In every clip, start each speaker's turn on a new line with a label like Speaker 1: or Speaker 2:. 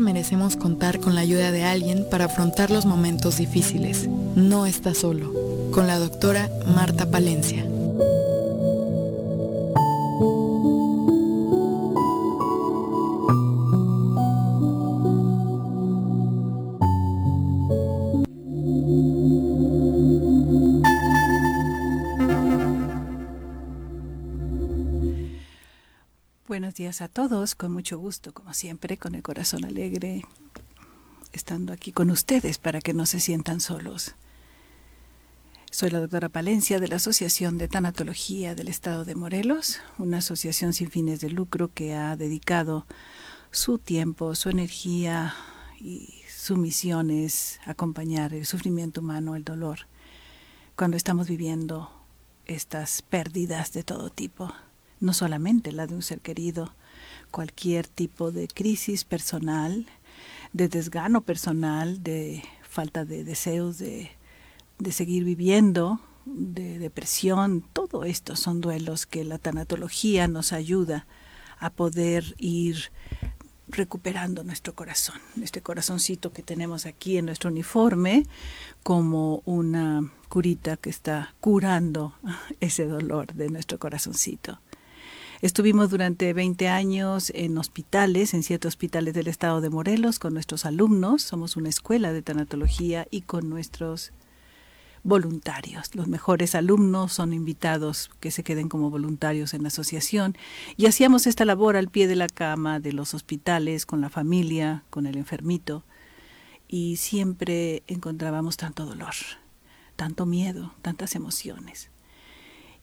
Speaker 1: Merecemos contar con la ayuda de alguien para afrontar los momentos difíciles. No está solo. Con la doctora Marta Palencia.
Speaker 2: A todos, con mucho gusto, como siempre, con el corazón alegre, estando aquí con ustedes para que no se sientan solos. Soy la doctora Palencia de la Asociación de Tanatología del Estado de Morelos, una asociación sin fines de lucro que ha dedicado su tiempo, su energía y su misión es acompañar el sufrimiento humano, el dolor, cuando estamos viviendo estas pérdidas de todo tipo no solamente la de un ser querido, cualquier tipo de crisis personal, de desgano personal, de falta de deseos de, de seguir viviendo, de depresión, todo esto son duelos que la tanatología nos ayuda a poder ir recuperando nuestro corazón, este corazoncito que tenemos aquí en nuestro uniforme, como una curita que está curando ese dolor de nuestro corazoncito. Estuvimos durante 20 años en hospitales, en siete hospitales del estado de Morelos, con nuestros alumnos. Somos una escuela de tanatología y con nuestros voluntarios. Los mejores alumnos son invitados que se queden como voluntarios en la asociación y hacíamos esta labor al pie de la cama de los hospitales, con la familia, con el enfermito y siempre encontrábamos tanto dolor, tanto miedo, tantas emociones.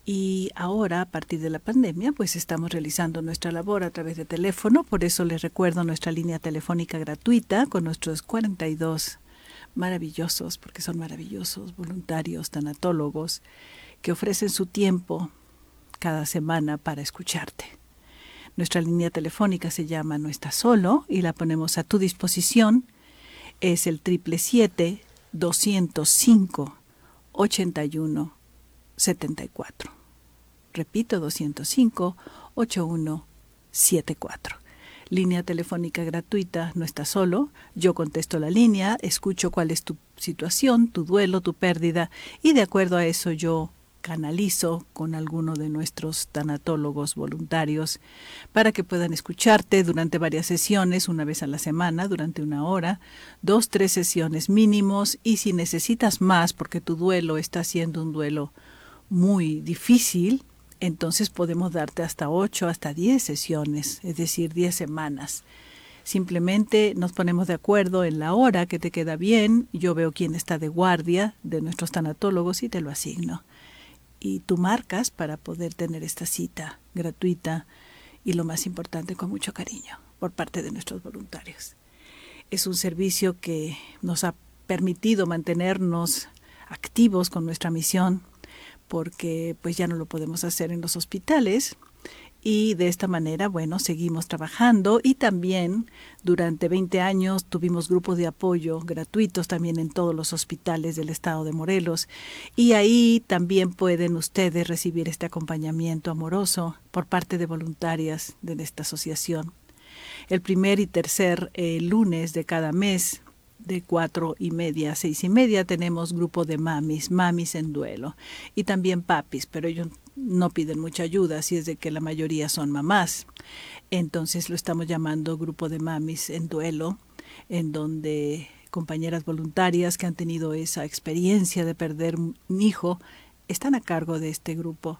Speaker 2: Y ahora, a partir de la pandemia, pues estamos realizando nuestra labor a través de teléfono. Por eso les recuerdo nuestra línea telefónica gratuita con nuestros 42 maravillosos, porque son maravillosos, voluntarios, tanatólogos, que ofrecen su tiempo cada semana para escucharte. Nuestra línea telefónica se llama No está solo y la ponemos a tu disposición. Es el triple 205 81 74. Repito, 205-8174. Línea telefónica gratuita, no está solo. Yo contesto la línea, escucho cuál es tu situación, tu duelo, tu pérdida, y de acuerdo a eso yo canalizo con alguno de nuestros tanatólogos voluntarios para que puedan escucharte durante varias sesiones, una vez a la semana, durante una hora, dos, tres sesiones mínimos y si necesitas más porque tu duelo está siendo un duelo muy difícil, entonces podemos darte hasta 8, hasta 10 sesiones, es decir, 10 semanas. Simplemente nos ponemos de acuerdo en la hora que te queda bien, yo veo quién está de guardia de nuestros tanatólogos y te lo asigno. Y tú marcas para poder tener esta cita gratuita y lo más importante con mucho cariño por parte de nuestros voluntarios. Es un servicio que nos ha permitido mantenernos activos con nuestra misión porque pues ya no lo podemos hacer en los hospitales y de esta manera, bueno, seguimos trabajando y también durante 20 años tuvimos grupos de apoyo gratuitos también en todos los hospitales del estado de Morelos y ahí también pueden ustedes recibir este acompañamiento amoroso por parte de voluntarias de esta asociación. El primer y tercer eh, lunes de cada mes de cuatro y media a seis y media tenemos grupo de mamis, mamis en duelo y también papis, pero ellos no piden mucha ayuda, así es de que la mayoría son mamás. Entonces lo estamos llamando grupo de mamis en duelo, en donde compañeras voluntarias que han tenido esa experiencia de perder un hijo están a cargo de este grupo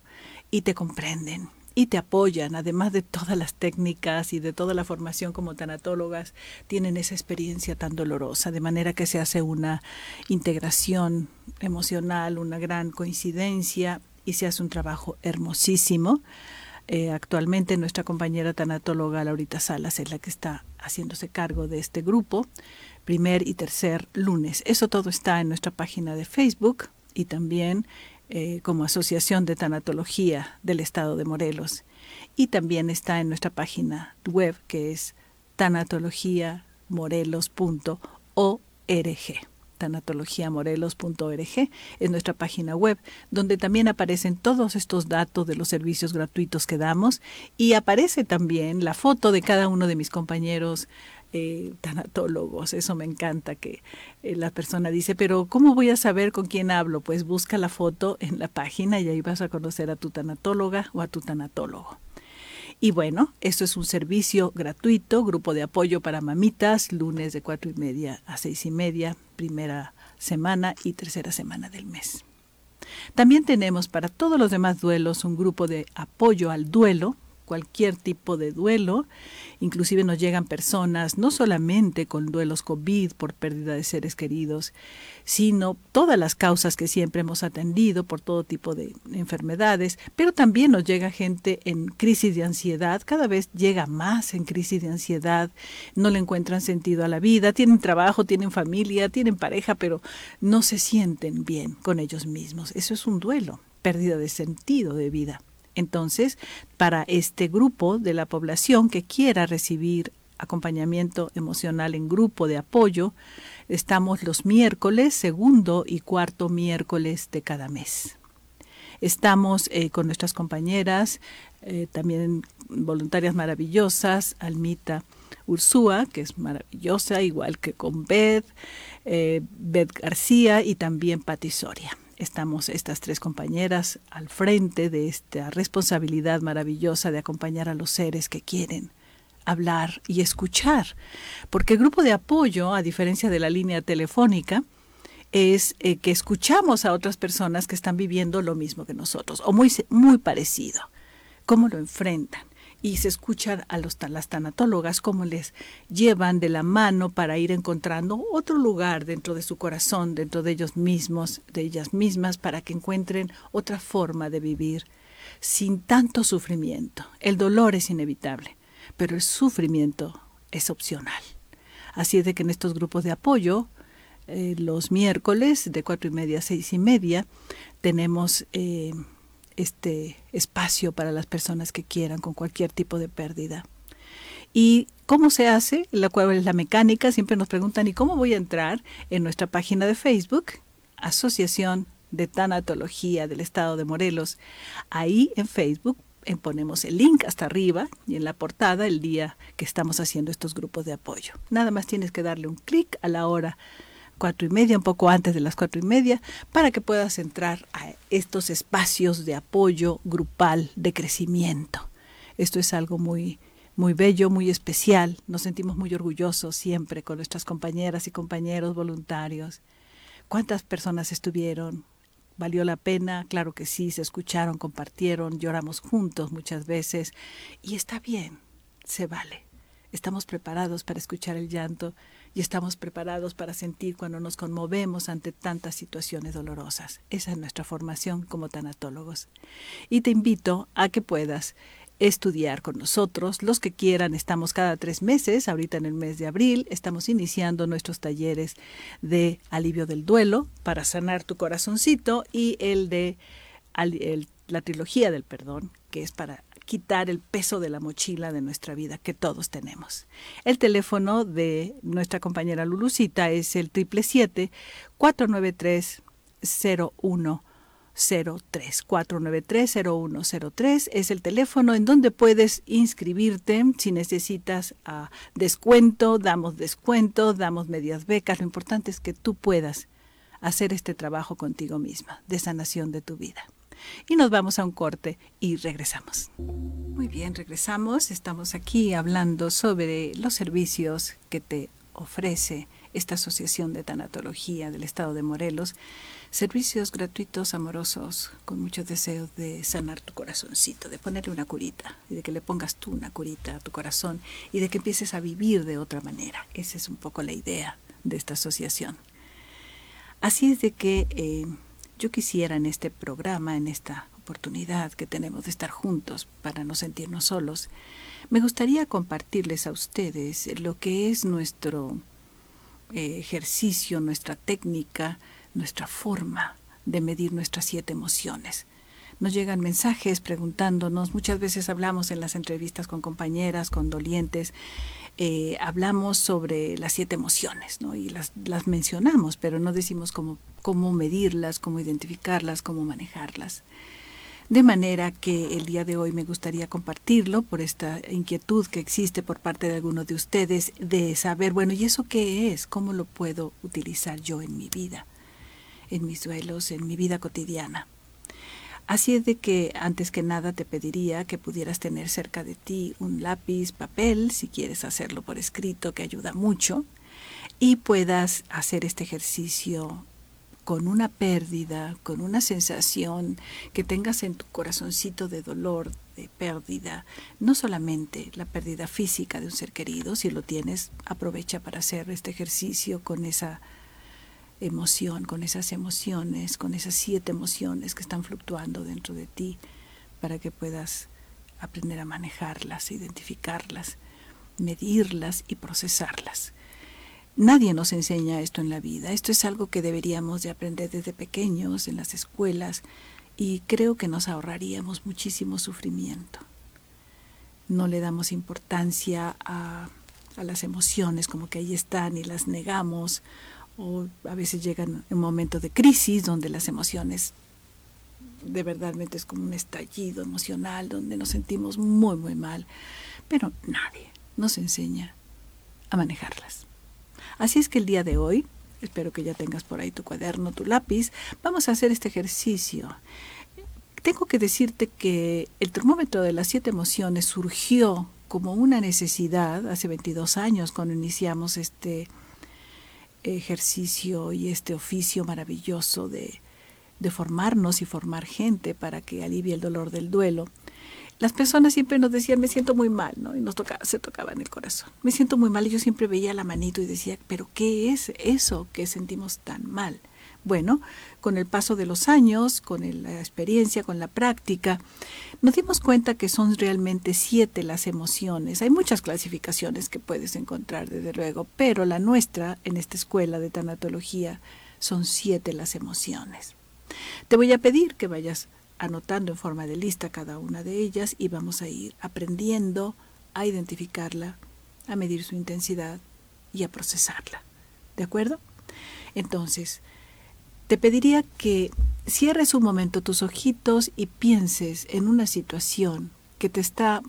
Speaker 2: y te comprenden y te apoyan, además de todas las técnicas y de toda la formación como tanatólogas, tienen esa experiencia tan dolorosa, de manera que se hace una integración emocional, una gran coincidencia y se hace un trabajo hermosísimo. Eh, actualmente nuestra compañera tanatóloga Laurita Salas es la que está haciéndose cargo de este grupo, primer y tercer lunes. Eso todo está en nuestra página de Facebook y también eh, como Asociación de Tanatología del Estado de Morelos. Y también está en nuestra página web que es tanatologiamorelos.org tanatologiamorelos.org es nuestra página web, donde también aparecen todos estos datos de los servicios gratuitos que damos y aparece también la foto de cada uno de mis compañeros eh, tanatólogos. Eso me encanta que eh, la persona dice, pero ¿cómo voy a saber con quién hablo? Pues busca la foto en la página y ahí vas a conocer a tu tanatóloga o a tu tanatólogo. Y bueno, esto es un servicio gratuito, grupo de apoyo para mamitas, lunes de cuatro y media a seis y media, primera semana y tercera semana del mes. También tenemos para todos los demás duelos un grupo de apoyo al duelo, cualquier tipo de duelo. Inclusive nos llegan personas no solamente con duelos COVID por pérdida de seres queridos, sino todas las causas que siempre hemos atendido por todo tipo de enfermedades, pero también nos llega gente en crisis de ansiedad, cada vez llega más en crisis de ansiedad, no le encuentran sentido a la vida, tienen trabajo, tienen familia, tienen pareja, pero no se sienten bien con ellos mismos. Eso es un duelo, pérdida de sentido de vida. Entonces, para este grupo de la población que quiera recibir acompañamiento emocional en grupo de apoyo, estamos los miércoles, segundo y cuarto miércoles de cada mes. Estamos eh, con nuestras compañeras, eh, también voluntarias maravillosas, Almita Ursúa, que es maravillosa, igual que con Beth, eh, Beth García y también Pati Soria estamos estas tres compañeras al frente de esta responsabilidad maravillosa de acompañar a los seres que quieren hablar y escuchar. Porque el grupo de apoyo, a diferencia de la línea telefónica, es eh, que escuchamos a otras personas que están viviendo lo mismo que nosotros, o muy, muy parecido. ¿Cómo lo enfrentan? Y se escuchan a, los, las tanatólogas cómo les llevan de la mano para ir encontrando otro lugar dentro de su corazón, dentro de ellos mismos, de ellas mismas, para que encuentren otra forma de vivir sin tanto sufrimiento. El dolor es inevitable, pero el sufrimiento es opcional. Así es de que en estos grupos de apoyo, eh, los miércoles de cuatro y media a seis y media, tenemos eh, este espacio para las personas que quieran con cualquier tipo de pérdida. ¿Y cómo se hace? La cual es la mecánica. Siempre nos preguntan, ¿y cómo voy a entrar en nuestra página de Facebook? Asociación de Tanatología del Estado de Morelos. Ahí en Facebook eh, ponemos el link hasta arriba y en la portada el día que estamos haciendo estos grupos de apoyo. Nada más tienes que darle un clic a la hora cuatro y media, un poco antes de las cuatro y media, para que puedas entrar a estos espacios de apoyo grupal, de crecimiento. Esto es algo muy, muy bello, muy especial. Nos sentimos muy orgullosos siempre con nuestras compañeras y compañeros voluntarios. ¿Cuántas personas estuvieron? ¿Valió la pena? Claro que sí, se escucharon, compartieron, lloramos juntos muchas veces y está bien, se vale. Estamos preparados para escuchar el llanto y estamos preparados para sentir cuando nos conmovemos ante tantas situaciones dolorosas. Esa es nuestra formación como tanatólogos. Y te invito a que puedas estudiar con nosotros. Los que quieran, estamos cada tres meses, ahorita en el mes de abril, estamos iniciando nuestros talleres de alivio del duelo para sanar tu corazoncito y el de la trilogía del perdón, que es para quitar el peso de la mochila de nuestra vida que todos tenemos. El teléfono de nuestra compañera Lulucita es el 777-493-0103. 493-0103 es el teléfono en donde puedes inscribirte si necesitas ah, descuento, damos descuento, damos medias becas. Lo importante es que tú puedas hacer este trabajo contigo misma de sanación de tu vida. Y nos vamos a un corte y regresamos. Muy bien, regresamos. Estamos aquí hablando sobre los servicios que te ofrece esta Asociación de Tanatología del Estado de Morelos. Servicios gratuitos, amorosos, con mucho deseo de sanar tu corazoncito, de ponerle una curita, y de que le pongas tú una curita a tu corazón y de que empieces a vivir de otra manera. Esa es un poco la idea de esta asociación. Así es de que eh, yo quisiera en este programa, en esta oportunidad que tenemos de estar juntos para no sentirnos solos, me gustaría compartirles a ustedes lo que es nuestro eh, ejercicio, nuestra técnica, nuestra forma de medir nuestras siete emociones. Nos llegan mensajes preguntándonos, muchas veces hablamos en las entrevistas con compañeras, con dolientes, eh, hablamos sobre las siete emociones, ¿no? Y las, las mencionamos, pero no decimos cómo, cómo medirlas, cómo identificarlas, cómo manejarlas. De manera que el día de hoy me gustaría compartirlo por esta inquietud que existe por parte de algunos de ustedes de saber, bueno, ¿y eso qué es? ¿Cómo lo puedo utilizar yo en mi vida, en mis duelos, en mi vida cotidiana? Así es de que antes que nada te pediría que pudieras tener cerca de ti un lápiz, papel, si quieres hacerlo por escrito, que ayuda mucho, y puedas hacer este ejercicio con una pérdida, con una sensación que tengas en tu corazoncito de dolor, de pérdida, no solamente la pérdida física de un ser querido, si lo tienes, aprovecha para hacer este ejercicio con esa emoción, con esas emociones, con esas siete emociones que están fluctuando dentro de ti, para que puedas aprender a manejarlas, identificarlas, medirlas y procesarlas. Nadie nos enseña esto en la vida. Esto es algo que deberíamos de aprender desde pequeños en las escuelas y creo que nos ahorraríamos muchísimo sufrimiento. No le damos importancia a, a las emociones como que ahí están y las negamos o a veces llegan un momento de crisis donde las emociones de verdad es como un estallido emocional donde nos sentimos muy muy mal, pero nadie nos enseña a manejarlas. Así es que el día de hoy, espero que ya tengas por ahí tu cuaderno, tu lápiz, vamos a hacer este ejercicio. Tengo que decirte que el termómetro de las siete emociones surgió como una necesidad hace 22 años cuando iniciamos este ejercicio y este oficio maravilloso de, de formarnos y formar gente para que alivie el dolor del duelo las personas siempre nos decían, me siento muy mal, ¿no? Y nos tocaba, se tocaba en el corazón. Me siento muy mal y yo siempre veía la manito y decía, pero ¿qué es eso que sentimos tan mal? Bueno, con el paso de los años, con la experiencia, con la práctica, nos dimos cuenta que son realmente siete las emociones. Hay muchas clasificaciones que puedes encontrar, desde luego, pero la nuestra, en esta escuela de tanatología, son siete las emociones. Te voy a pedir que vayas anotando en forma de lista cada una de ellas y vamos a ir aprendiendo a identificarla, a medir su intensidad y a procesarla. ¿De acuerdo? Entonces, te pediría que cierres un momento tus ojitos y pienses en una situación que te está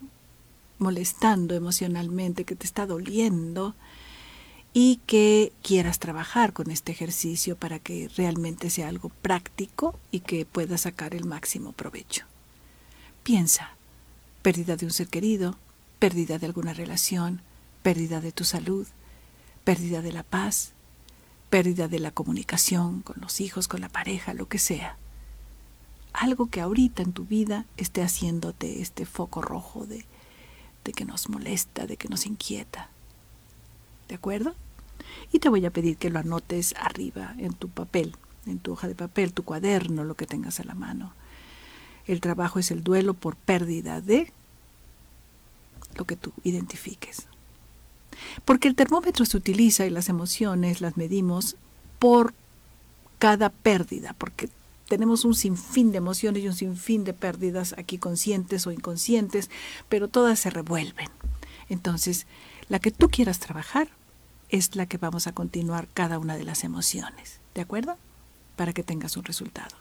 Speaker 2: molestando emocionalmente, que te está doliendo, y que quieras trabajar con este ejercicio para que realmente sea algo práctico y que puedas sacar el máximo provecho. Piensa, pérdida de un ser querido, pérdida de alguna relación, pérdida de tu salud, pérdida de la paz, pérdida de la comunicación con los hijos, con la pareja, lo que sea. Algo que ahorita en tu vida esté haciéndote este foco rojo de, de que nos molesta, de que nos inquieta. ¿De acuerdo? Y te voy a pedir que lo anotes arriba en tu papel, en tu hoja de papel, tu cuaderno, lo que tengas a la mano. El trabajo es el duelo por pérdida de lo que tú identifiques. Porque el termómetro se utiliza y las emociones las medimos por cada pérdida, porque tenemos un sinfín de emociones y un sinfín de pérdidas aquí conscientes o inconscientes, pero todas se revuelven. Entonces, la que tú quieras trabajar, es la que vamos a continuar cada una de las emociones, ¿de acuerdo? Para que tengas un resultado.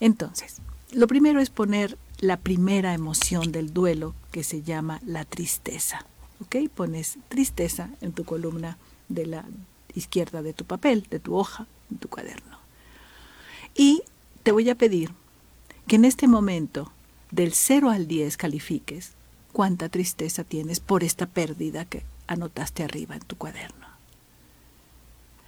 Speaker 2: Entonces, lo primero es poner la primera emoción del duelo que se llama la tristeza. ¿Ok? Pones tristeza en tu columna de la izquierda de tu papel, de tu hoja, en tu cuaderno. Y te voy a pedir que en este momento, del 0 al 10, califiques cuánta tristeza tienes por esta pérdida que anotaste arriba en tu cuaderno.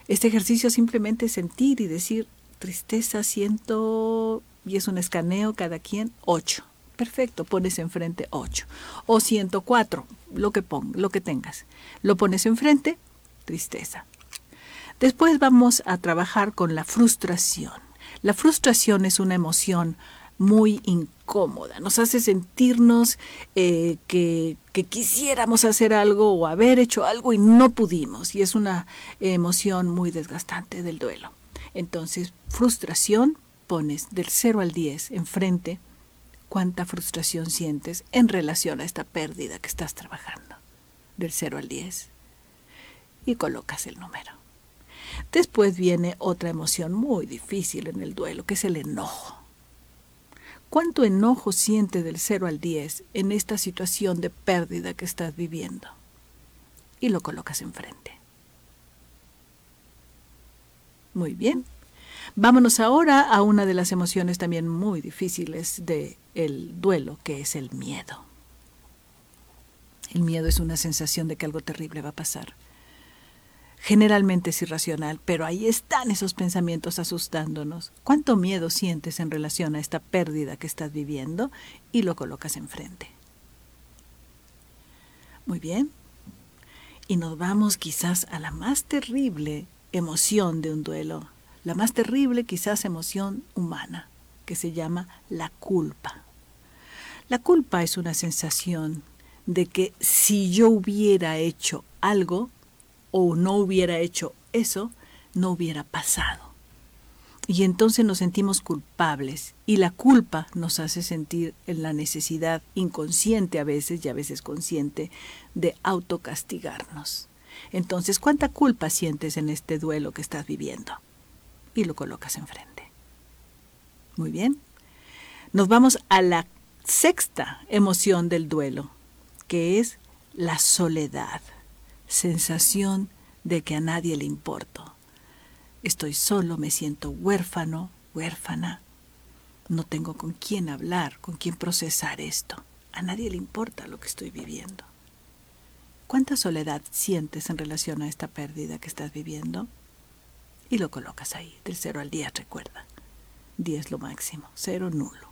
Speaker 2: Este ejercicio simplemente es sentir y decir, tristeza siento, y es un escaneo cada quien, 8. Perfecto, pones enfrente 8. O 104, lo que, lo que tengas. Lo pones enfrente, tristeza. Después vamos a trabajar con la frustración. La frustración es una emoción muy incómoda, nos hace sentirnos eh, que, que, quisiéramos hacer algo o haber hecho algo y no pudimos, y es una emoción muy desgastante del duelo. Entonces, frustración, pones del 0 al 10 enfrente cuánta frustración sientes en relación a esta pérdida que estás trabajando, del 0 al 10, y colocas el número. Después viene otra emoción muy difícil en el duelo, que es el enojo ¿Cuánto enojo siente del 0 al 10 en esta situación de pérdida que estás viviendo? Y lo colocas enfrente. Muy bien. Vámonos ahora a una de las emociones también muy difíciles del el duelo, que es el miedo. El miedo es una sensación de que algo terrible va a pasar. Generalmente es irracional, pero ahí están esos pensamientos asustándonos. ¿Cuánto miedo sientes en relación a esta pérdida que estás viviendo? Y lo colocas enfrente. Muy bien. Y nos vamos quizás a la más terrible emoción de un duelo, la más terrible quizás emoción humana, que se llama la culpa. La culpa es una sensación de que si yo hubiera hecho algo o no hubiera hecho eso, no hubiera pasado. Y entonces nos sentimos culpables y la culpa nos hace sentir en la necesidad inconsciente a veces y a veces consciente de autocastigarnos. Entonces, ¿cuánta culpa sientes en este duelo que estás viviendo? Y lo colocas enfrente. Muy bien. Nos vamos a la sexta emoción del duelo, que es la soledad, sensación de que a nadie le importo. Estoy solo, me siento huérfano, huérfana. No tengo con quién hablar, con quién procesar esto. A nadie le importa lo que estoy viviendo. ¿Cuánta soledad sientes en relación a esta pérdida que estás viviendo? Y lo colocas ahí, del 0 al 10, recuerda. 10 lo máximo, 0 nulo.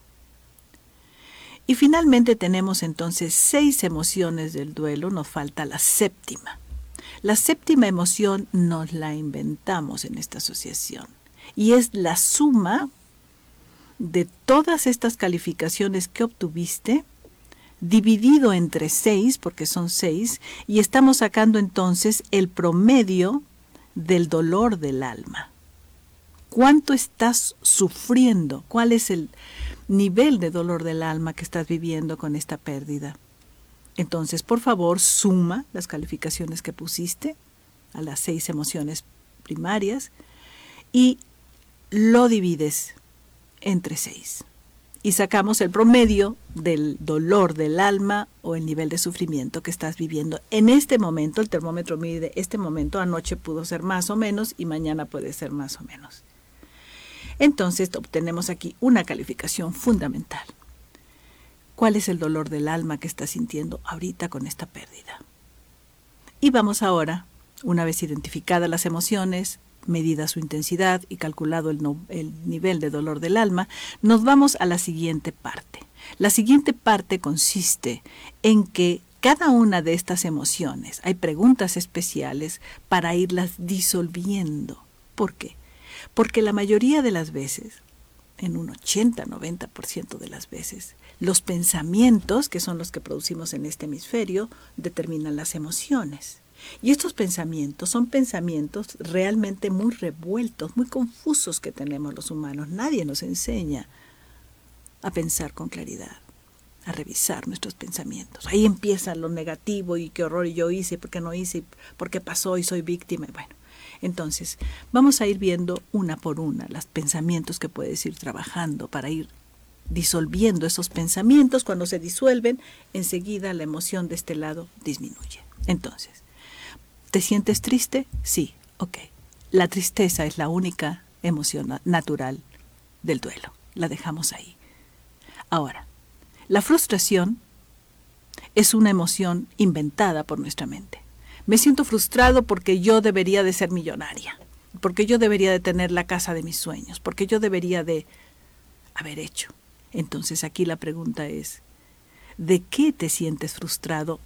Speaker 2: Y finalmente tenemos entonces seis emociones del duelo, nos falta la séptima. La séptima emoción nos la inventamos en esta asociación y es la suma de todas estas calificaciones que obtuviste dividido entre seis, porque son seis, y estamos sacando entonces el promedio del dolor del alma. ¿Cuánto estás sufriendo? ¿Cuál es el, nivel de dolor del alma que estás viviendo con esta pérdida. Entonces, por favor, suma las calificaciones que pusiste a las seis emociones primarias y lo divides entre seis. Y sacamos el promedio del dolor del alma o el nivel de sufrimiento que estás viviendo. En este momento, el termómetro mide este momento, anoche pudo ser más o menos y mañana puede ser más o menos. Entonces obtenemos aquí una calificación fundamental. ¿Cuál es el dolor del alma que está sintiendo ahorita con esta pérdida? Y vamos ahora, una vez identificadas las emociones, medida su intensidad y calculado el, el, nivel de dolor del alma, nos vamos a la siguiente parte. La siguiente parte consiste en que cada una de estas emociones hay preguntas especiales para irlas disolviendo. ¿Por qué? Porque la mayoría de las veces, en un 80-90% de las veces, los pensamientos, que son los que producimos en este hemisferio, determinan las emociones. Y estos pensamientos son pensamientos realmente muy revueltos, muy confusos que tenemos los humanos. Nadie nos enseña a pensar con claridad, a revisar nuestros pensamientos. Ahí empieza lo negativo y qué horror yo hice, por qué no hice, por qué pasó y soy víctima. Bueno, entonces, vamos a ir viendo una por una los pensamientos que puedes ir trabajando para ir disolviendo esos pensamientos. Cuando se disuelven, enseguida la emoción de este lado disminuye. Entonces, ¿te sientes triste? Sí, ok. La tristeza es la única emoción natural del duelo. La dejamos ahí. Ahora, la frustración es una emoción inventada por nuestra mente. Me siento frustrado porque yo debería de ser millonaria, porque yo debería de tener la casa de mis sueños, porque yo debería de haber hecho. Entonces aquí la pregunta es, ¿de qué te sientes frustrado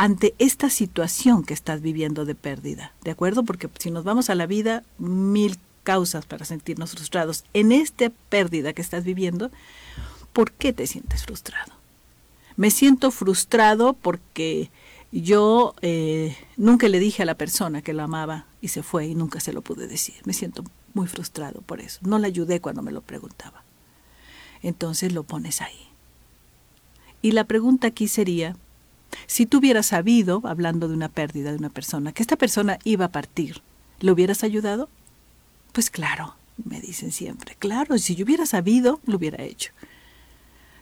Speaker 2: ante esta situación que estás viviendo de pérdida? ¿De acuerdo? Porque si nos vamos a la vida, mil causas para sentirnos frustrados. En esta pérdida que estás viviendo, ¿por qué te sientes frustrado? Me siento frustrado porque yo eh, nunca le dije a la persona que lo amaba y se fue y nunca se lo pude decir. Me siento muy frustrado por eso. No le ayudé cuando me lo preguntaba. Entonces lo pones ahí. Y la pregunta aquí sería, si tú hubieras sabido, hablando de una pérdida de una persona, que esta persona iba a partir, ¿le hubieras ayudado? Pues claro, me dicen siempre, claro, si yo hubiera sabido, lo hubiera hecho.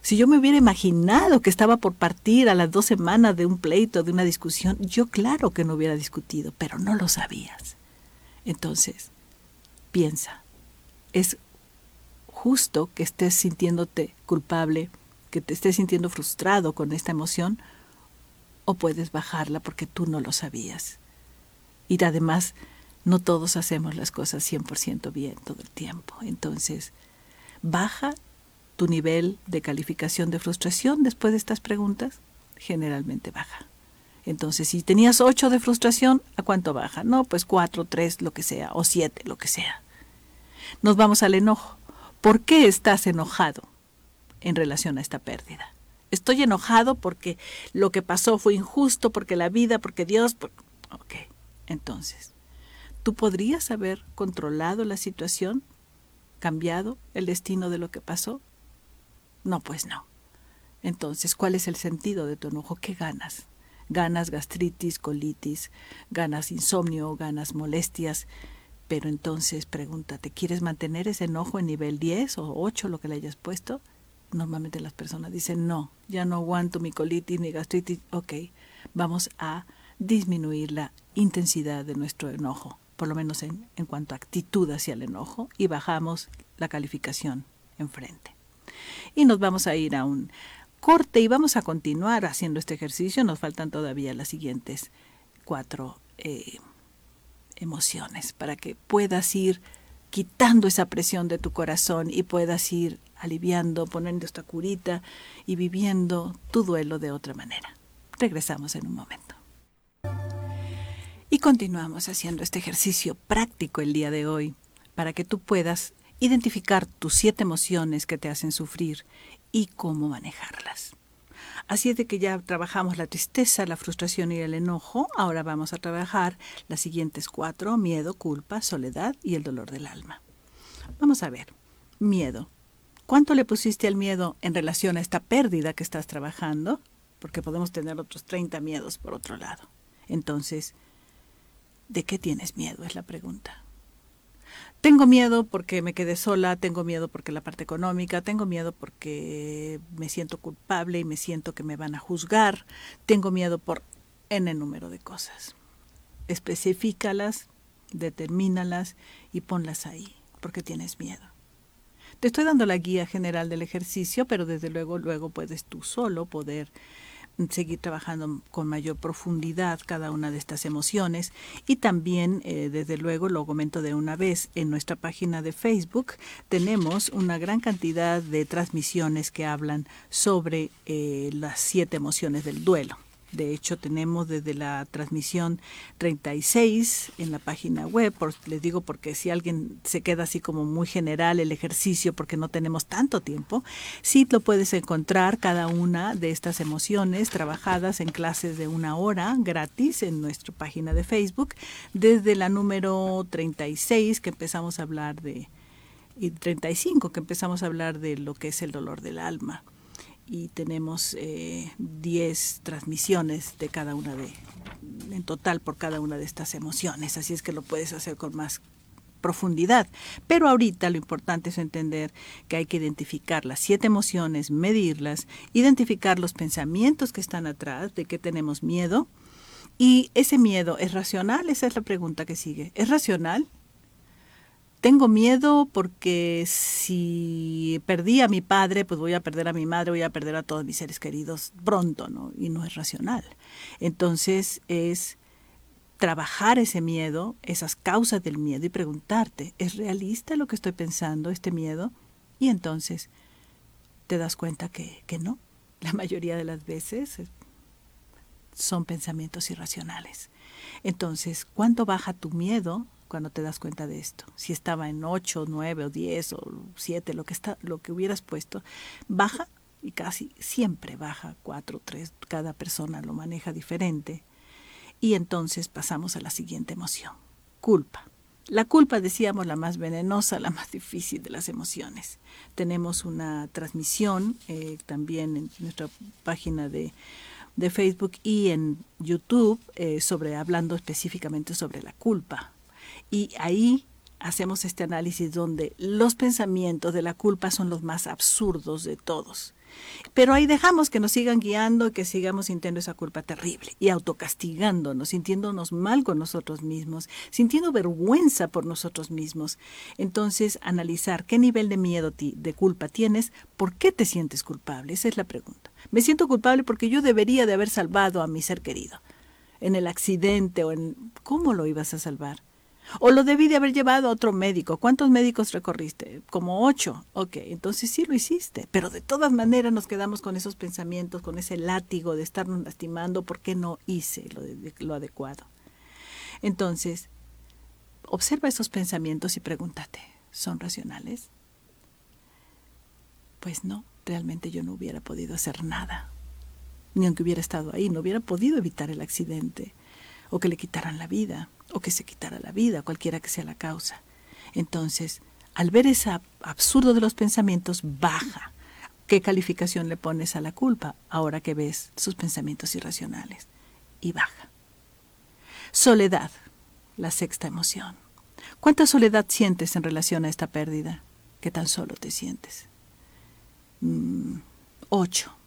Speaker 2: Si yo me hubiera imaginado que estaba por partir a las dos semanas de un pleito, de una discusión, yo claro que no hubiera discutido, pero no lo sabías. Entonces, piensa, es justo que estés sintiéndote culpable, que te estés sintiendo frustrado con esta emoción, o puedes bajarla porque tú no lo sabías. Y además, no todos hacemos las cosas 100% bien todo el tiempo. Entonces, baja tu nivel de calificación de frustración después de estas preguntas, generalmente baja. Entonces, si tenías 8 de frustración, ¿a cuánto baja? No, pues 4, 3, lo que sea, o 7, lo que sea. Nos vamos al enojo. ¿Por qué estás enojado en relación a esta pérdida? Estoy enojado porque lo que pasó fue injusto, porque la vida, porque Dios... Ok, entonces, ¿tú podrías haber controlado la situación? ¿Cambiado el destino de lo que pasó? No, pues no. Entonces, ¿cuál es el sentido de tu enojo? ¿Qué ganas? ¿Ganas gastritis, colitis, ganas insomnio, ganas molestias? Pero entonces pregúntate, ¿quieres mantener ese enojo en nivel 10 o 8, lo que le hayas puesto? Normalmente las personas dicen, no, ya no aguanto mi colitis ni gastritis. Ok, vamos a disminuir la intensidad de nuestro enojo, por lo menos en, en cuanto a actitud hacia el enojo, y bajamos la calificación enfrente y nos vamos a ir a un corte y vamos a continuar haciendo este ejercicio. Nos faltan todavía las siguientes cuatro eh, emociones para que puedas ir quitando esa presión de tu corazón y puedas ir aliviando, poniendo esta curita y viviendo tu duelo de otra manera. Regresamos en un momento. Y continuamos haciendo este ejercicio práctico el día de hoy para que tú puedas identificar tus siete emociones que te hacen sufrir y cómo manejarlas. Así es de que ya trabajamos la tristeza, la frustración y el enojo, ahora vamos a trabajar las siguientes cuatro, miedo, culpa, soledad y el dolor del alma. Vamos a ver, miedo. ¿Cuánto le pusiste al miedo en relación a esta pérdida que estás trabajando? Porque podemos tener otros 30 miedos por otro lado. Entonces, ¿de qué tienes miedo? Es la pregunta. Tengo miedo porque me quedé sola, tengo miedo porque la parte económica, tengo miedo porque me siento culpable y me siento que me van a juzgar, tengo miedo por n número de cosas. Especifícalas, determínalas y ponlas ahí, porque tienes miedo. Te estoy dando la guía general del ejercicio, pero desde luego luego puedes tú solo poder seguir trabajando con mayor profundidad cada una de estas emociones. Y también eh, desde luego lo comento de una vez en nuestra página de Facebook tenemos una gran cantidad de transmisiones que hablan sobre eh, las siete emociones del duelo de hecho, tenemos desde la transmisión 36 en la página web, les digo porque si alguien se queda así como muy general el ejercicio porque no tenemos tanto tiempo, sí lo puedes encontrar cada una de estas emociones trabajadas en clases de una hora gratis en nuestra página de Facebook, desde la número 36 que empezamos a hablar de, y 35 que empezamos a hablar de lo que es el dolor del alma y tenemos 10 eh, transmisiones de cada una de, en total por cada una de estas emociones, así es que lo puedes hacer con más profundidad. Pero ahorita lo importante es entender que hay que identificar las siete emociones, medirlas, identificar los pensamientos que están atrás, de que tenemos miedo. Y ese miedo es racional, esa es la pregunta que sigue. ¿Es racional? Tengo miedo porque si perdí a mi padre, pues voy a perder a mi madre, voy a perder a todos mis seres queridos pronto, ¿no? Y no es racional. Entonces es trabajar ese miedo, esas causas del miedo y preguntarte, ¿es realista lo que estoy pensando, este miedo? Y entonces te das cuenta que, que no. La mayoría de las veces son pensamientos irracionales. Entonces, ¿cuánto baja tu miedo cuando te das cuenta de esto. Si estaba en 8, 9 o 10 o 7, lo que, está, lo que hubieras puesto, baja y casi siempre baja 4, 3, cada persona lo maneja diferente. Y entonces pasamos a la siguiente emoción, culpa. La culpa, decíamos, la más venenosa, la más difícil de las emociones. Tenemos una transmisión eh, también en nuestra página de, de, Facebook y en YouTube eh, sobre hablando específicamente sobre la culpa. Y ahí hacemos este análisis donde los pensamientos de la culpa son los más absurdos de todos. Pero ahí dejamos que nos sigan guiando, que sigamos sintiendo esa culpa terrible y autocastigándonos, sintiéndonos mal con nosotros mismos, sintiendo vergüenza por nosotros mismos. Entonces, analizar qué nivel de miedo, de culpa tienes, por qué te sientes culpable, esa es la pregunta. Me siento culpable porque yo debería de haber salvado a mi ser querido en el accidente o en... ¿Cómo lo ibas a salvar? O lo debí de haber llevado a otro médico. ¿Cuántos médicos recorriste? Como ocho. Ok, entonces sí lo hiciste. Pero de todas maneras nos quedamos con esos pensamientos, con ese látigo de estarnos lastimando porque no hice lo, lo adecuado. Entonces, observa esos pensamientos y pregúntate, ¿son racionales? Pues no, realmente yo no hubiera podido hacer nada. Ni aunque hubiera estado ahí, no hubiera podido evitar el accidente o que le quitaran la vida o que se quitara la vida, cualquiera que sea la causa. Entonces, al ver ese absurdo de los pensamientos, baja. ¿Qué calificación le pones a la culpa ahora que ves sus pensamientos irracionales? Y baja. Soledad, la sexta emoción. ¿Cuánta soledad sientes en relación a esta pérdida? ¿Qué tan solo te sientes? Mm, ocho.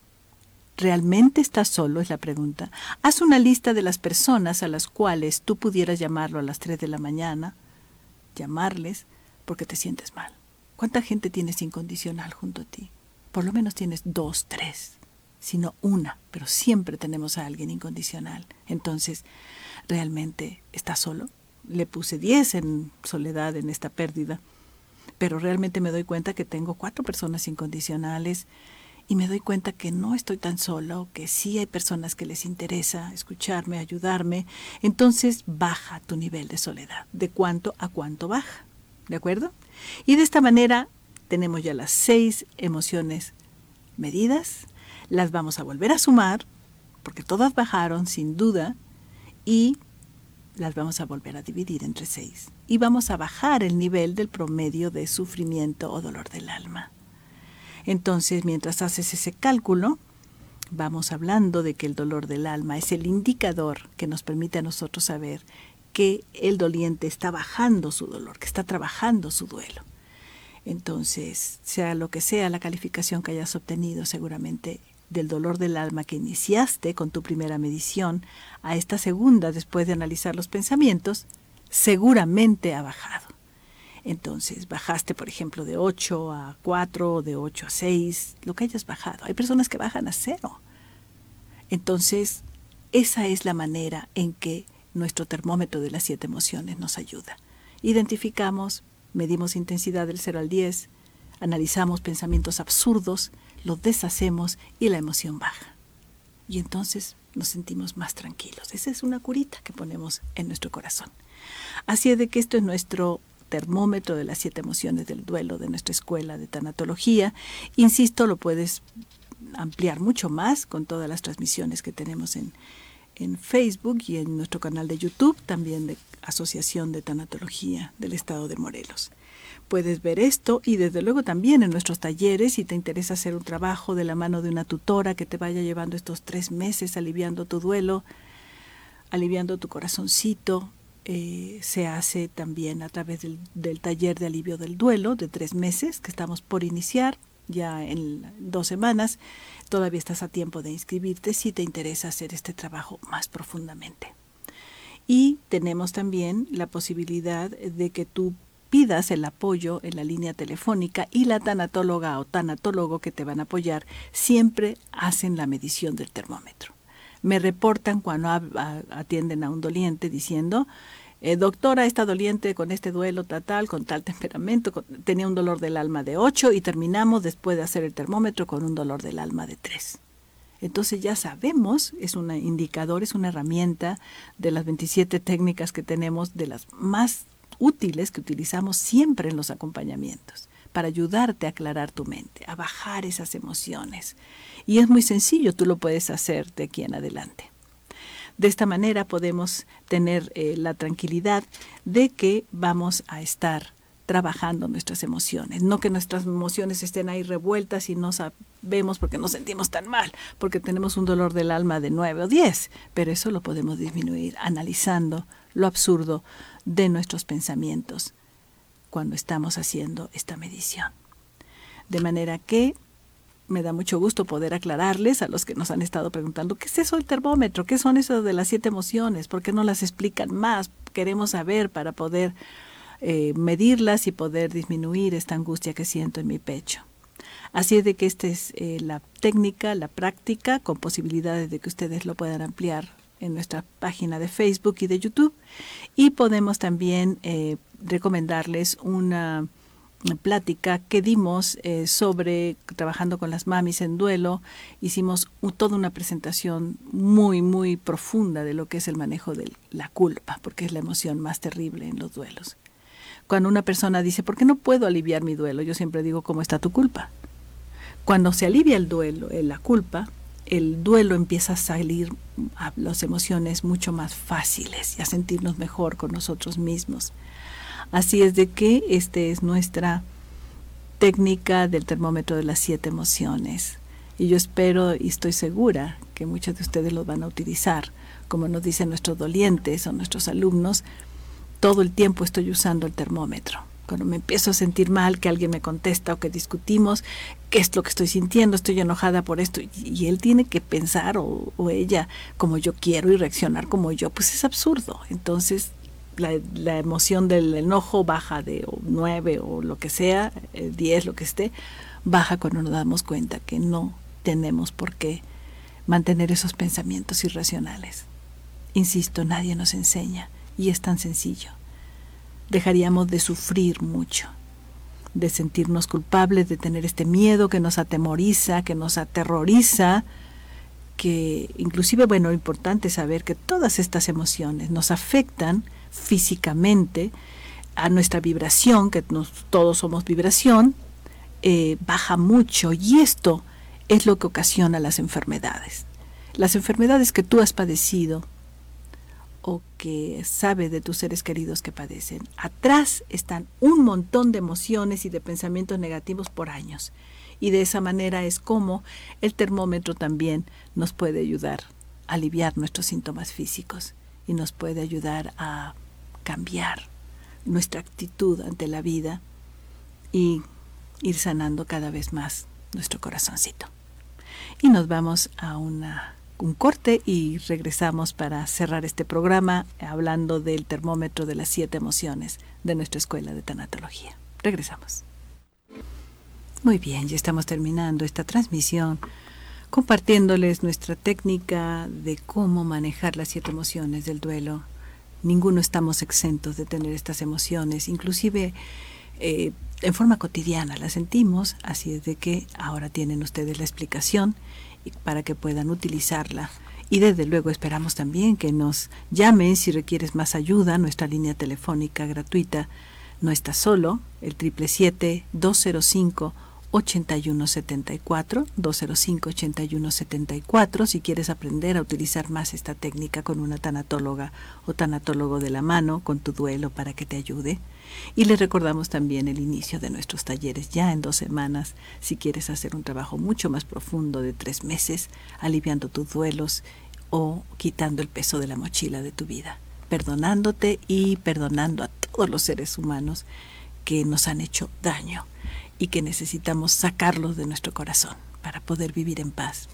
Speaker 2: ¿Realmente estás solo? Es la pregunta. Haz una lista de las personas a las cuales tú pudieras llamarlo a las 3 de la mañana, llamarles porque te sientes mal. ¿Cuánta gente tienes incondicional junto a ti? Por lo menos tienes dos, tres, sino una, pero siempre tenemos a alguien incondicional. Entonces, ¿realmente estás solo? Le puse 10 en soledad en esta pérdida, pero realmente me doy cuenta que tengo cuatro personas incondicionales y me doy cuenta que no estoy tan solo, que sí hay personas que les interesa escucharme, ayudarme, entonces baja tu nivel de soledad. ¿De cuánto a cuánto baja? ¿De acuerdo? Y de esta manera tenemos ya las seis emociones medidas, las vamos a volver a sumar, porque todas bajaron sin duda, y las vamos a volver a dividir entre seis. Y vamos a bajar el nivel del promedio de sufrimiento o dolor del alma. Entonces, mientras haces ese cálculo, vamos hablando de que el dolor del alma es el indicador que nos permite a nosotros saber que el doliente está bajando su dolor, que está trabajando su duelo. Entonces, sea lo que sea la calificación que hayas obtenido, seguramente del dolor del alma que iniciaste con tu primera medición a esta segunda después de analizar los pensamientos, seguramente ha bajado. Entonces, bajaste, por ejemplo, de 8 a 4, de 8 a 6, lo que hayas bajado. Hay personas que bajan a cero. Entonces, esa es la manera en que nuestro termómetro de las siete emociones nos ayuda. Identificamos, medimos intensidad del 0 al 10, analizamos pensamientos absurdos, los deshacemos y la emoción baja. Y entonces nos sentimos más tranquilos. Esa es una curita que ponemos en nuestro corazón. Así es de que esto es nuestro termómetro de las siete emociones del duelo de nuestra escuela de tanatología. Insisto, lo puedes ampliar mucho más con todas las transmisiones que tenemos en, en Facebook y en nuestro canal de YouTube, también de Asociación de Tanatología del Estado de Morelos. Puedes ver esto y desde luego también en nuestros talleres si te interesa hacer un trabajo de la mano de una tutora que te vaya llevando estos tres meses aliviando tu duelo, aliviando tu corazoncito, eh, se hace también a través del, taller de alivio del duelo de tres meses que estamos por iniciar ya en dos semanas. Todavía estás a tiempo de inscribirte si te interesa hacer este trabajo más profundamente. Y tenemos también la posibilidad de que tú pidas el apoyo en la línea telefónica y la tanatóloga o tanatólogo que te van a apoyar siempre hacen la medición del termómetro me reportan cuando atienden a un doliente diciendo, eh, doctora, está doliente con este duelo tal, con tal temperamento, tenía un dolor del alma de 8 y terminamos después de hacer el termómetro con un dolor del alma de 3. Entonces ya sabemos, es un indicador, es una herramienta de las 27 técnicas que tenemos, de las más útiles que utilizamos siempre en los acompañamientos, para ayudarte a aclarar tu mente, a bajar esas emociones y es muy sencillo, tú lo puedes hacer de aquí en adelante. De esta manera podemos tener eh, la tranquilidad de que vamos a estar trabajando nuestras emociones, no que nuestras emociones estén ahí revueltas y no sabemos porque nos sentimos tan mal, porque tenemos un dolor del alma de 9 o 10, pero eso lo podemos disminuir analizando lo absurdo de nuestros pensamientos cuando estamos haciendo esta medición. De manera que me da mucho gusto poder aclararles a los que nos han estado preguntando, ¿qué es eso del termómetro? ¿Qué son eso de las siete emociones? ¿Por qué no las explican más? Queremos saber para poder eh, medirlas y poder disminuir esta angustia que siento en mi pecho. Así es de que esta es eh, la técnica, la práctica, con posibilidades de que ustedes lo puedan ampliar en nuestra página de Facebook y de YouTube. Y podemos también eh, recomendarles una plática que dimos eh, sobre trabajando con las mamis en duelo. Hicimos toda una presentación muy, muy profunda de lo que es el manejo de la culpa, porque es la emoción más terrible en los duelos. Cuando una persona dice, ¿por qué no puedo aliviar mi duelo? Yo siempre digo, ¿cómo está tu culpa? Cuando se alivia el duelo, eh, la culpa, el duelo empieza a salir a las emociones mucho más fáciles y a sentirnos mejor con nosotros mismos. Así es de que esta es nuestra técnica del termómetro de las siete emociones. Y yo espero y estoy segura que muchos de ustedes lo van a utilizar. Como nos dicen nuestros dolientes o nuestros alumnos, todo el tiempo estoy usando el termómetro. Cuando me empiezo a sentir mal, que alguien me contesta o que discutimos, qué es lo que estoy sintiendo, estoy enojada por esto, y, él tiene que pensar o, o, ella como yo quiero y reaccionar como yo, pues es absurdo. Entonces la, emoción del enojo baja de 9 o lo que sea, 10, eh, lo que esté, baja cuando nos damos cuenta que no tenemos por qué mantener esos pensamientos irracionales. Insisto, nadie nos enseña y es tan sencillo. Dejaríamos de sufrir mucho, de sentirnos culpables, de tener este miedo que nos atemoriza, que nos aterroriza, que inclusive, bueno, importante saber que todas estas emociones nos afectan físicamente, a nuestra vibración, que todos somos vibración, eh, baja mucho y esto es lo que ocasiona las enfermedades. Las enfermedades que tú has padecido o que sabe de tus seres queridos que padecen, atrás están un montón de emociones y de pensamientos negativos por años. Y de esa manera es como el termómetro también nos puede ayudar a aliviar nuestros síntomas físicos y nos puede ayudar a cambiar nuestra actitud ante la vida y ir sanando cada vez más nuestro corazoncito. Y nos vamos a un corte y regresamos para cerrar este programa hablando del termómetro de las siete emociones de nuestra escuela de tanatología. Regresamos. Muy bien, ya estamos terminando esta transmisión compartiéndoles nuestra técnica de cómo manejar las siete emociones del duelo ninguno estamos exentos de tener estas emociones, inclusive eh, en forma cotidiana las sentimos, así es de que ahora tienen ustedes la explicación para que puedan utilizarla. Y desde luego esperamos también que nos llamen si requieres más ayuda. Nuestra línea telefónica gratuita no está solo, el 777-205 8174 205 8174 si quieres aprender a utilizar más esta técnica con una tanatóloga o tanatólogo de la mano con tu duelo para que te ayude. Y les recordamos también el inicio de nuestros talleres ya en dos semanas si quieres hacer un trabajo mucho más profundo de tres meses aliviando tus duelos o quitando el peso de la mochila de tu vida, perdonándote y perdonando a todos los seres humanos que nos han hecho daño y que necesitamos sacarlos de nuestro corazón para poder vivir en paz.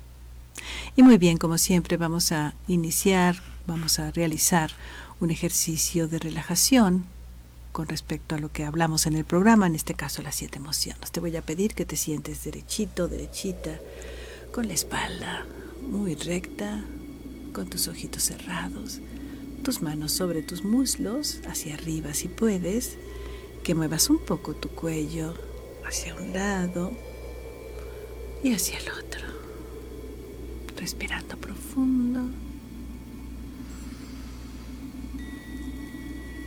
Speaker 2: Y muy bien, como siempre, vamos a iniciar, vamos a realizar un ejercicio de relajación con respecto a lo que hablamos en el programa, en este caso las siete emociones. Te voy a pedir que te sientes derechito, derechita, con la espalda muy recta, con tus ojitos cerrados, tus manos sobre tus muslos, hacia arriba si puedes, que muevas un poco tu cuello, hacia un lado y hacia el otro. Respirando profundo.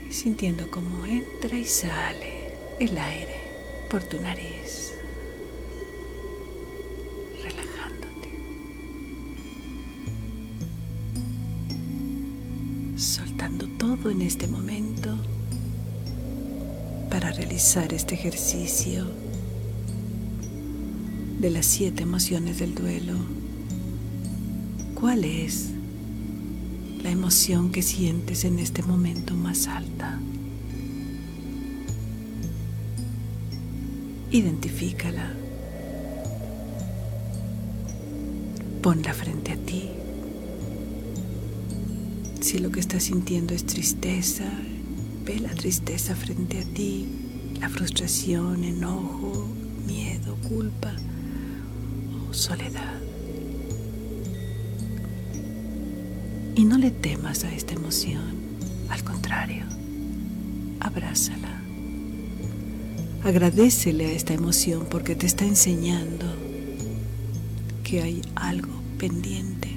Speaker 2: Y sintiendo cómo entra y sale el aire por tu nariz. Relajándote. Soltando todo en este momento para realizar este ejercicio de las siete emociones del duelo, ¿cuál es la emoción que sientes en este momento más alta? Identifícala Ponla frente a ti. Si lo que estás sintiendo es tristeza, ve la tristeza frente a ti, la frustración, enojo, miedo, culpa soledad. Y no le temas a esta emoción, al contrario, abrázala. Agradecele a esta emoción porque te está enseñando que hay algo pendiente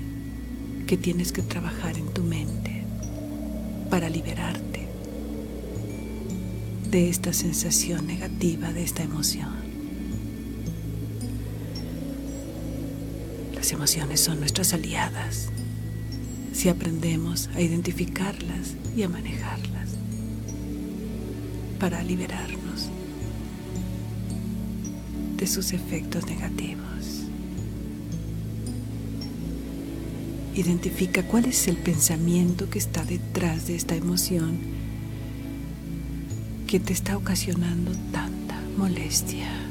Speaker 2: que tienes que trabajar en tu mente para liberarte de esta sensación negativa, de esta emoción. Emociones son nuestras aliadas si aprendemos a identificarlas y a manejarlas para liberarnos de sus efectos negativos. Identifica cuál es el pensamiento que está detrás de esta emoción que te está ocasionando tanta molestia.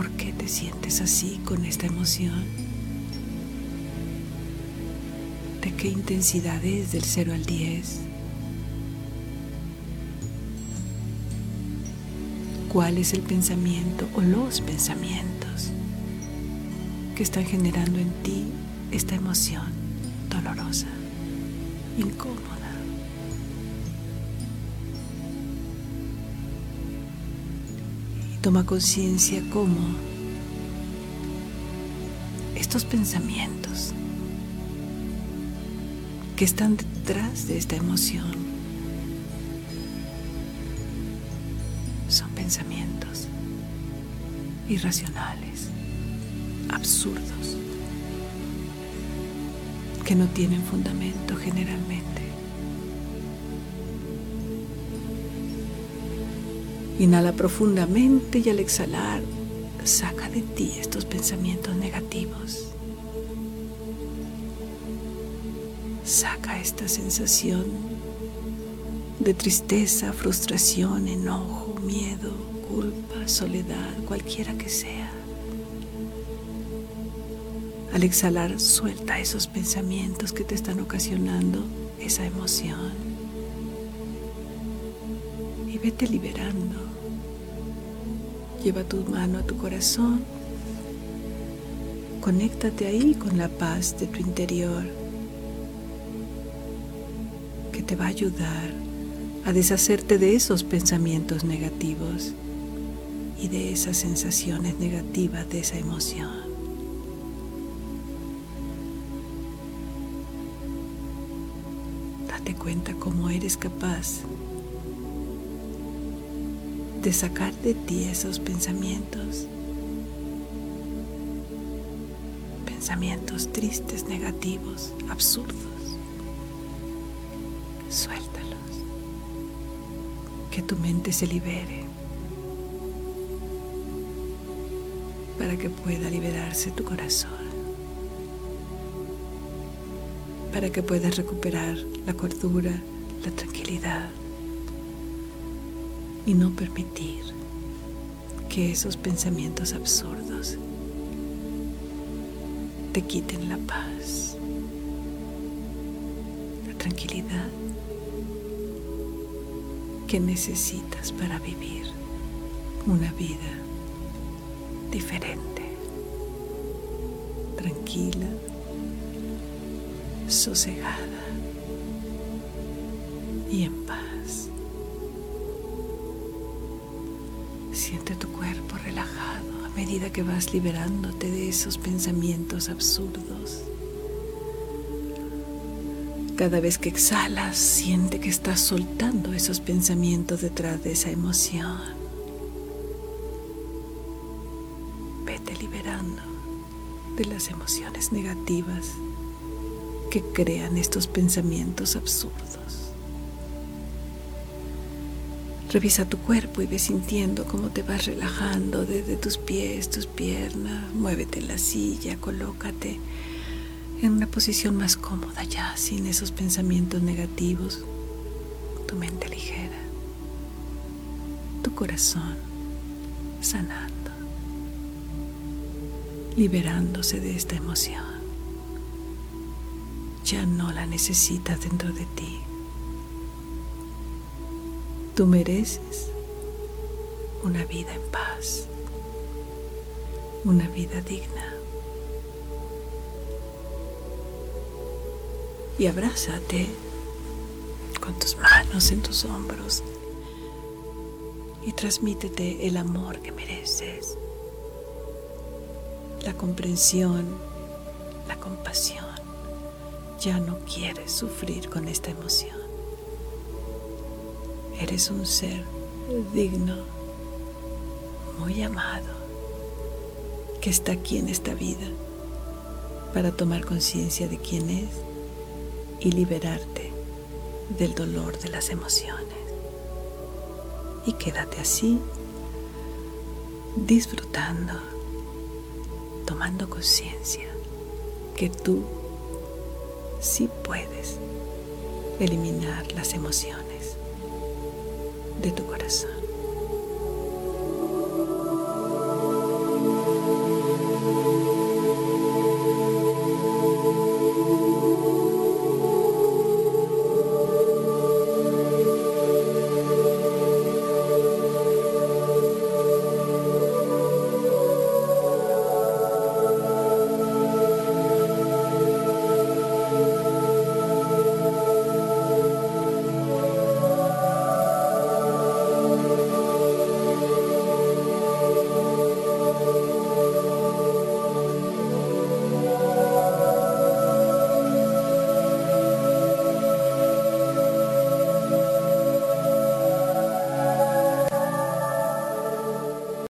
Speaker 2: ¿Por qué te sientes así con esta emoción? ¿De qué intensidad es del 0 al 10? ¿Cuál es el pensamiento o los pensamientos? que están generando en ti esta emoción dolorosa, incómoda. Toma conciencia cómo estos pensamientos que están detrás de esta emoción son pensamientos irracionales absurdos que no tienen fundamento generalmente. Inhala profundamente y al exhalar saca de ti estos pensamientos negativos. Saca esta sensación de tristeza, frustración, enojo, miedo, culpa, soledad, cualquiera que sea. Al exhalar, suelta esos pensamientos que te están ocasionando esa emoción. Y vete liberando. Lleva tu mano a tu corazón. Conéctate ahí con la paz de tu interior que te va a ayudar a deshacerte de esos pensamientos negativos y de esas sensaciones negativas de esa emoción. cuenta cómo eres capaz de sacar de ti esos pensamientos, pensamientos tristes, negativos, absurdos. Suéltalos, que tu mente se libere para que pueda liberarse tu corazón. para que puedas recuperar la cordura, la tranquilidad y no permitir que esos pensamientos absurdos te quiten la paz, la tranquilidad que necesitas para vivir una vida diferente, tranquila sosegada y en paz. Medida que vas liberándote de esos pensamientos absurdos. Cada vez que exhalas, siente que estás soltando esos pensamientos detrás de esa emoción. Vete liberando de las emociones negativas que crean estos pensamientos absurdos. Revisa tu cuerpo y ve sintiendo cómo te vas relajando desde tus pies, tus piernas. Muévete en la silla, colócate en una posición más cómoda ya, sin esos pensamientos negativos. Tu mente ligera, tu corazón sanando. liberándose de esta emoción. Ya no la necesitas dentro de ti. Tú mereces una vida en paz, una vida digna. Y abrázate con tus manos en tus hombros y transmítete el amor que mereces, la comprensión, la compasión. Ya no quieres sufrir con esta emoción. Eres un ser digno, muy amado, que está aquí en esta vida para tomar conciencia de quién es y liberarte del dolor de las emociones. Y quédate así, disfrutando, tomando conciencia que tú sí puedes eliminar las emociones de tu corazón.